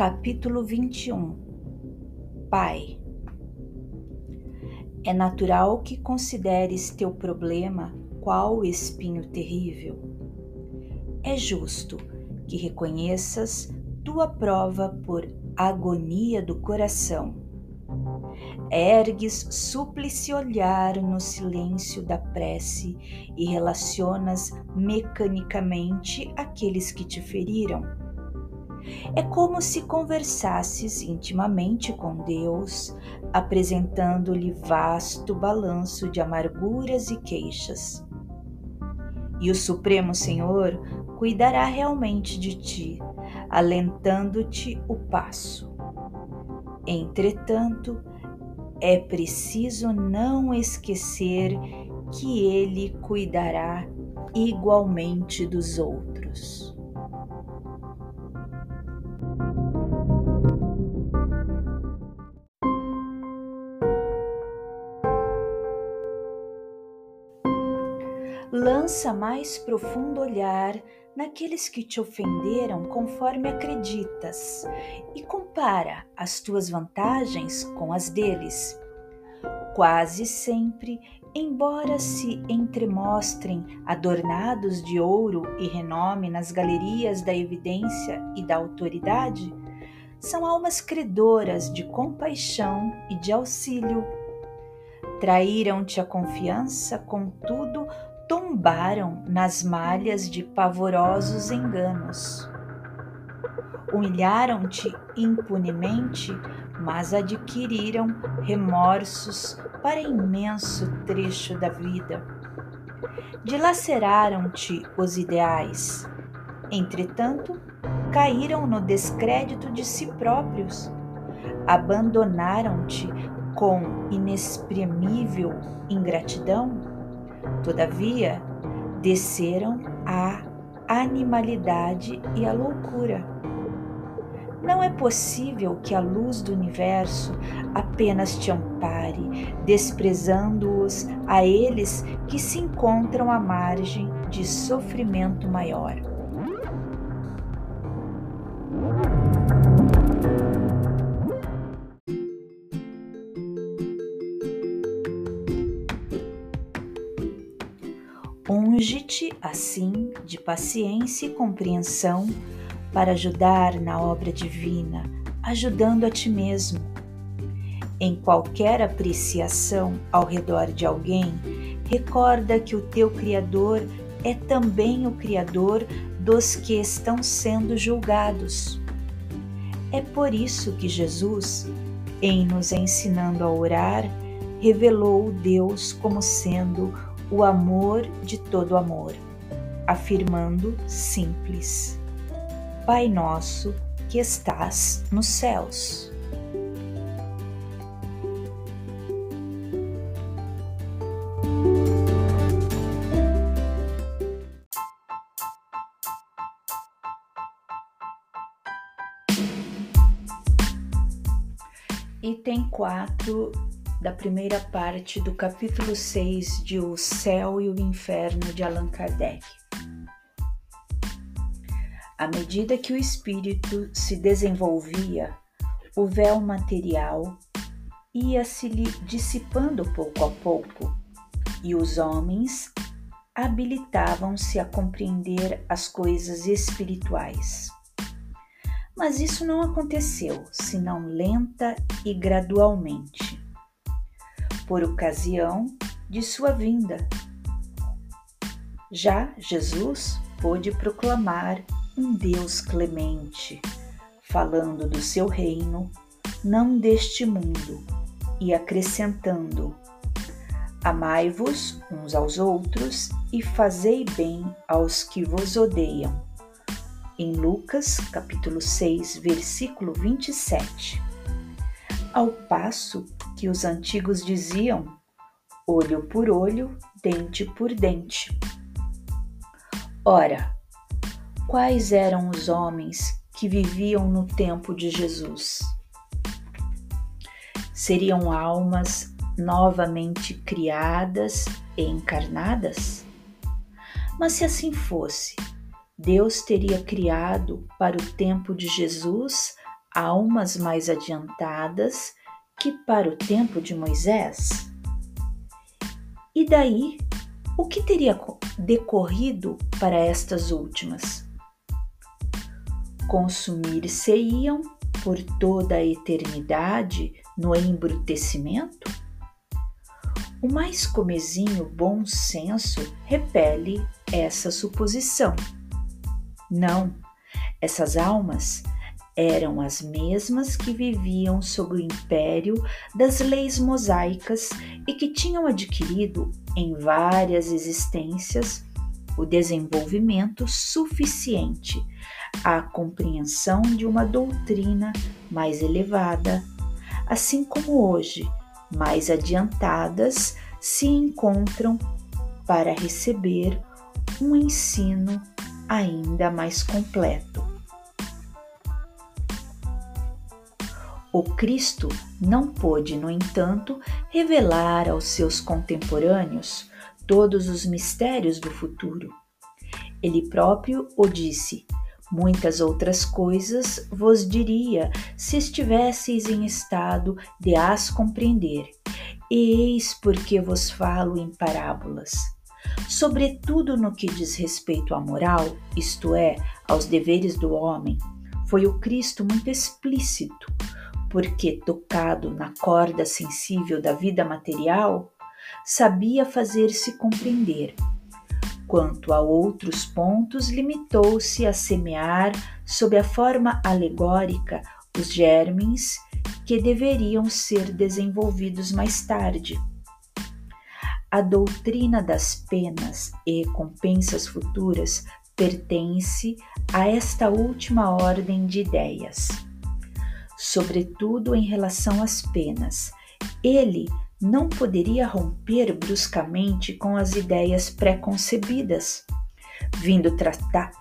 Capítulo 21 Pai É natural que consideres teu problema qual espinho terrível. É justo que reconheças tua prova por agonia do coração. Ergues súplice olhar no silêncio da prece e relacionas mecanicamente aqueles que te feriram. É como se conversasses intimamente com Deus, apresentando-lhe vasto balanço de amarguras e queixas. E o Supremo Senhor cuidará realmente de ti, alentando-te o passo. Entretanto, é preciso não esquecer que Ele cuidará igualmente dos outros. Lança mais profundo olhar naqueles que te ofenderam conforme acreditas e compara as tuas vantagens com as deles. Quase sempre, embora se entremostrem adornados de ouro e renome nas galerias da evidência e da autoridade, são almas credoras de compaixão e de auxílio. Traíram-te a confiança, contudo, tombaram nas malhas de pavorosos enganos. Humilharam-te impunemente, mas adquiriram remorsos para imenso trecho da vida. Dilaceraram-te os ideais, entretanto, caíram no descrédito de si próprios. Abandonaram-te com inexprimível ingratidão Todavia, desceram a animalidade e a loucura. Não é possível que a luz do universo apenas te ampare, desprezando-os a eles que se encontram à margem de sofrimento maior. Unge-te, assim, de paciência e compreensão para ajudar na obra divina, ajudando a ti mesmo. Em qualquer apreciação ao redor de alguém, recorda que o teu Criador é também o Criador dos que estão sendo julgados. É por isso que Jesus, em nos ensinando a orar, revelou Deus como sendo o amor de todo amor, afirmando simples: Pai nosso que estás nos céus. Item 4 da primeira parte do capítulo 6 de O Céu e o Inferno de Allan Kardec. À medida que o espírito se desenvolvia, o véu material ia se lhe dissipando pouco a pouco e os homens habilitavam-se a compreender as coisas espirituais. Mas isso não aconteceu, senão lenta e gradualmente por ocasião de sua vinda. Já Jesus pôde proclamar um Deus clemente, falando do seu reino, não deste mundo, e acrescentando: Amai-vos uns aos outros e fazei bem aos que vos odeiam. Em Lucas, capítulo 6, versículo 27. Ao passo que os antigos diziam: olho por olho, dente por dente. Ora, quais eram os homens que viviam no tempo de Jesus? Seriam almas novamente criadas e encarnadas? Mas se assim fosse, Deus teria criado para o tempo de Jesus almas mais adiantadas que para o tempo de Moisés? E daí, o que teria decorrido para estas últimas? Consumir-se-iam por toda a eternidade no embrutecimento? O mais comezinho bom senso repele essa suposição. Não, essas almas eram as mesmas que viviam sob o império das leis mosaicas e que tinham adquirido em várias existências o desenvolvimento suficiente à compreensão de uma doutrina mais elevada, assim como hoje, mais adiantadas, se encontram para receber um ensino ainda mais completo. O Cristo não pôde, no entanto, revelar aos seus contemporâneos todos os mistérios do futuro. Ele próprio o disse: Muitas outras coisas vos diria se estivesseis em estado de as compreender. E eis porque vos falo em parábolas. Sobretudo no que diz respeito à moral, isto é, aos deveres do homem, foi o Cristo muito explícito porque, tocado na corda sensível da vida material, sabia fazer-se compreender. Quanto a outros pontos, limitou-se a semear, sob a forma alegórica, os germes que deveriam ser desenvolvidos mais tarde. A doutrina das penas e recompensas futuras pertence a esta última ordem de ideias sobretudo em relação às penas. Ele não poderia romper bruscamente com as ideias preconcebidas, vindo tra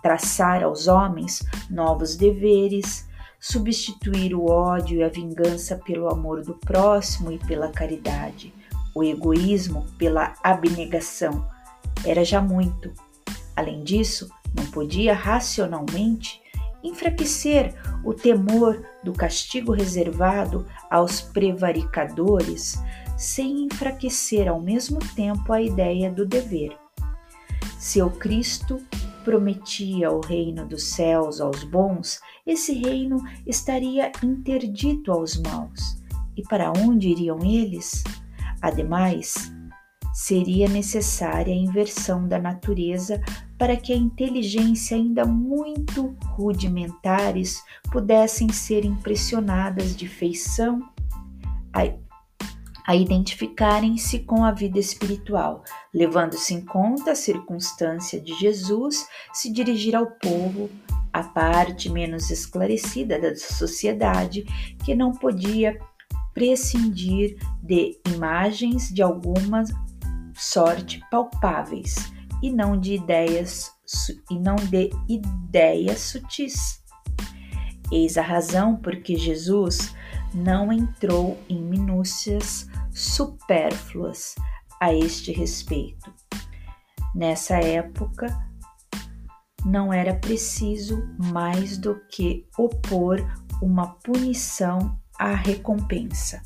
traçar aos homens novos deveres, substituir o ódio e a vingança pelo amor do próximo e pela caridade, o egoísmo pela abnegação. Era já muito. Além disso, não podia racionalmente enfraquecer o temor do castigo reservado aos prevaricadores, sem enfraquecer ao mesmo tempo a ideia do dever. Seu Cristo prometia o reino dos céus aos bons, esse reino estaria interdito aos maus. E para onde iriam eles? Ademais, seria necessária a inversão da natureza para que a inteligência ainda muito rudimentares pudessem ser impressionadas de feição a, a identificarem-se com a vida espiritual, levando-se em conta a circunstância de Jesus se dirigir ao povo, a parte menos esclarecida da sociedade, que não podia prescindir de imagens de alguma sorte palpáveis e não de ideias e não de ideias sutis. Eis a razão por que Jesus não entrou em minúcias supérfluas a este respeito. Nessa época, não era preciso mais do que opor uma punição à recompensa.